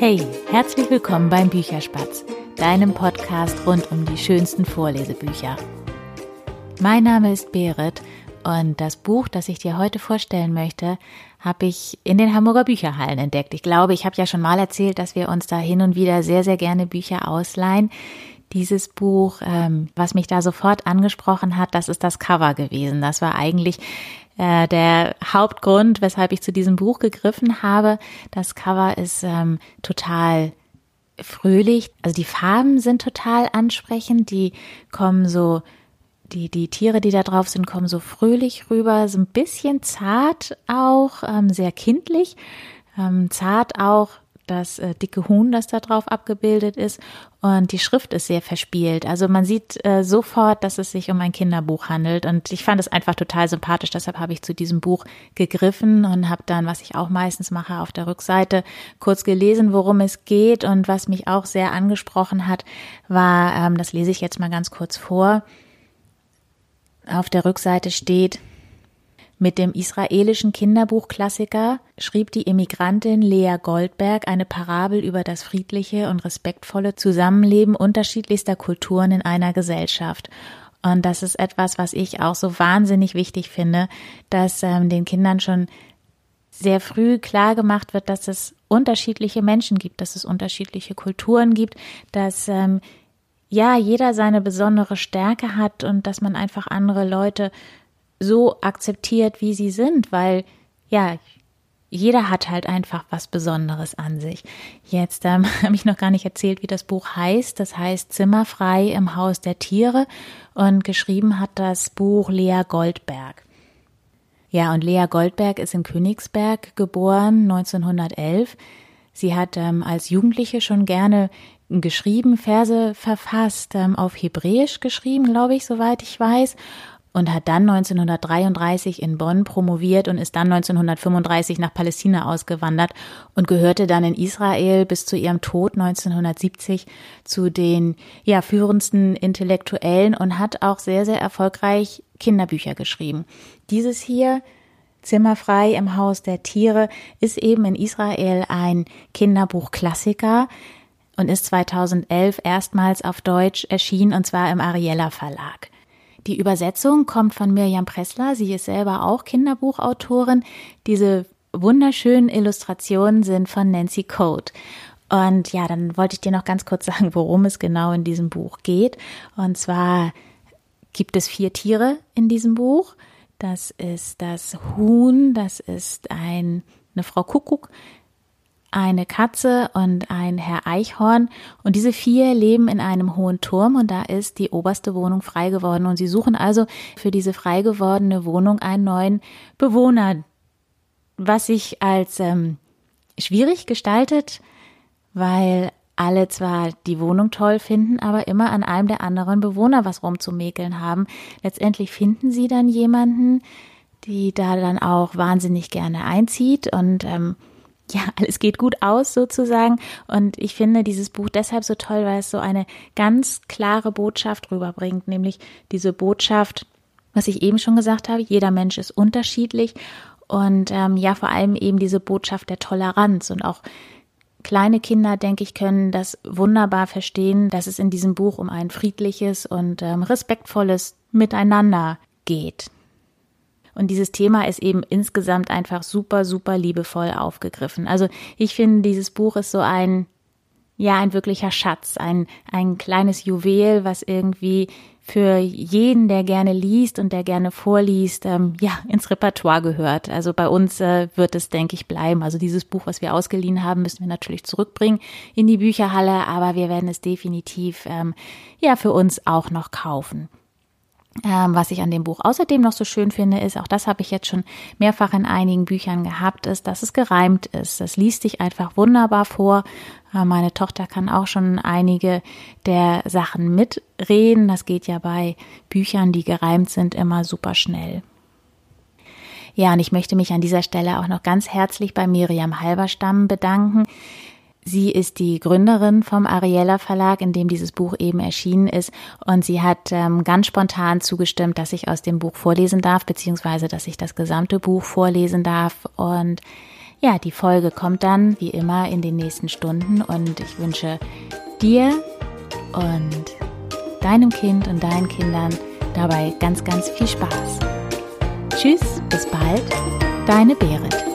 Hey, herzlich willkommen beim Bücherspatz, deinem Podcast rund um die schönsten Vorlesebücher. Mein Name ist Berit und das Buch, das ich dir heute vorstellen möchte, habe ich in den Hamburger Bücherhallen entdeckt. Ich glaube, ich habe ja schon mal erzählt, dass wir uns da hin und wieder sehr, sehr gerne Bücher ausleihen. Dieses Buch, ähm, was mich da sofort angesprochen hat, das ist das Cover gewesen. Das war eigentlich äh, der Hauptgrund, weshalb ich zu diesem Buch gegriffen habe. Das Cover ist ähm, total fröhlich. Also die Farben sind total ansprechend. Die kommen so, die, die Tiere, die da drauf sind, kommen so fröhlich rüber, so ein bisschen zart auch, ähm, sehr kindlich. Ähm, zart auch das äh, dicke Huhn, das da drauf abgebildet ist. Und die Schrift ist sehr verspielt. Also man sieht äh, sofort, dass es sich um ein Kinderbuch handelt. Und ich fand es einfach total sympathisch. Deshalb habe ich zu diesem Buch gegriffen und habe dann, was ich auch meistens mache, auf der Rückseite kurz gelesen, worum es geht. Und was mich auch sehr angesprochen hat, war, ähm, das lese ich jetzt mal ganz kurz vor. Auf der Rückseite steht, mit dem israelischen Kinderbuchklassiker schrieb die Immigrantin Lea Goldberg eine Parabel über das friedliche und respektvolle Zusammenleben unterschiedlichster Kulturen in einer Gesellschaft. Und das ist etwas, was ich auch so wahnsinnig wichtig finde, dass ähm, den Kindern schon sehr früh klar gemacht wird, dass es unterschiedliche Menschen gibt, dass es unterschiedliche Kulturen gibt, dass ähm, ja jeder seine besondere Stärke hat und dass man einfach andere Leute so akzeptiert, wie sie sind, weil ja, jeder hat halt einfach was Besonderes an sich. Jetzt ähm, habe ich noch gar nicht erzählt, wie das Buch heißt. Das heißt Zimmerfrei im Haus der Tiere und geschrieben hat das Buch Lea Goldberg. Ja, und Lea Goldberg ist in Königsberg geboren, 1911. Sie hat ähm, als Jugendliche schon gerne geschrieben, Verse verfasst, ähm, auf Hebräisch geschrieben, glaube ich, soweit ich weiß und hat dann 1933 in Bonn promoviert und ist dann 1935 nach Palästina ausgewandert und gehörte dann in Israel bis zu ihrem Tod 1970 zu den ja führendsten Intellektuellen und hat auch sehr sehr erfolgreich Kinderbücher geschrieben. Dieses hier Zimmerfrei im Haus der Tiere ist eben in Israel ein Kinderbuchklassiker und ist 2011 erstmals auf Deutsch erschienen und zwar im Ariella Verlag. Die Übersetzung kommt von Mirjam Pressler. Sie ist selber auch Kinderbuchautorin. Diese wunderschönen Illustrationen sind von Nancy Code. Und ja, dann wollte ich dir noch ganz kurz sagen, worum es genau in diesem Buch geht. Und zwar gibt es vier Tiere in diesem Buch. Das ist das Huhn, das ist ein, eine Frau Kuckuck, eine Katze und ein Herr Eichhorn. Und diese vier leben in einem hohen Turm und da ist die oberste Wohnung frei geworden. Und sie suchen also für diese frei gewordene Wohnung einen neuen Bewohner, was sich als ähm, schwierig gestaltet, weil alle zwar die Wohnung toll finden, aber immer an einem der anderen Bewohner was rumzumäkeln haben. Letztendlich finden sie dann jemanden, die da dann auch wahnsinnig gerne einzieht und ähm, ja, alles geht gut aus sozusagen. Und ich finde dieses Buch deshalb so toll, weil es so eine ganz klare Botschaft rüberbringt, nämlich diese Botschaft, was ich eben schon gesagt habe, jeder Mensch ist unterschiedlich und ähm, ja, vor allem eben diese Botschaft der Toleranz und auch kleine Kinder, denke ich, können das wunderbar verstehen, dass es in diesem Buch um ein friedliches und ähm, respektvolles Miteinander geht. Und dieses Thema ist eben insgesamt einfach super, super liebevoll aufgegriffen. Also ich finde, dieses Buch ist so ein, ja, ein wirklicher Schatz, ein, ein kleines Juwel, was irgendwie für jeden, der gerne liest und der gerne vorliest, ähm, ja, ins Repertoire gehört. Also bei uns äh, wird es, denke ich, bleiben. Also dieses Buch, was wir ausgeliehen haben, müssen wir natürlich zurückbringen in die Bücherhalle, aber wir werden es definitiv, ähm, ja, für uns auch noch kaufen. Ähm, was ich an dem Buch außerdem noch so schön finde, ist, auch das habe ich jetzt schon mehrfach in einigen Büchern gehabt, ist, dass es gereimt ist. Das liest sich einfach wunderbar vor. Äh, meine Tochter kann auch schon einige der Sachen mitreden. Das geht ja bei Büchern, die gereimt sind, immer super schnell. Ja, und ich möchte mich an dieser Stelle auch noch ganz herzlich bei Miriam Halberstam bedanken. Sie ist die Gründerin vom Ariella Verlag, in dem dieses Buch eben erschienen ist. Und sie hat ähm, ganz spontan zugestimmt, dass ich aus dem Buch vorlesen darf, beziehungsweise dass ich das gesamte Buch vorlesen darf. Und ja, die Folge kommt dann wie immer in den nächsten Stunden. Und ich wünsche dir und deinem Kind und deinen Kindern dabei ganz, ganz viel Spaß. Tschüss, bis bald, deine Berit.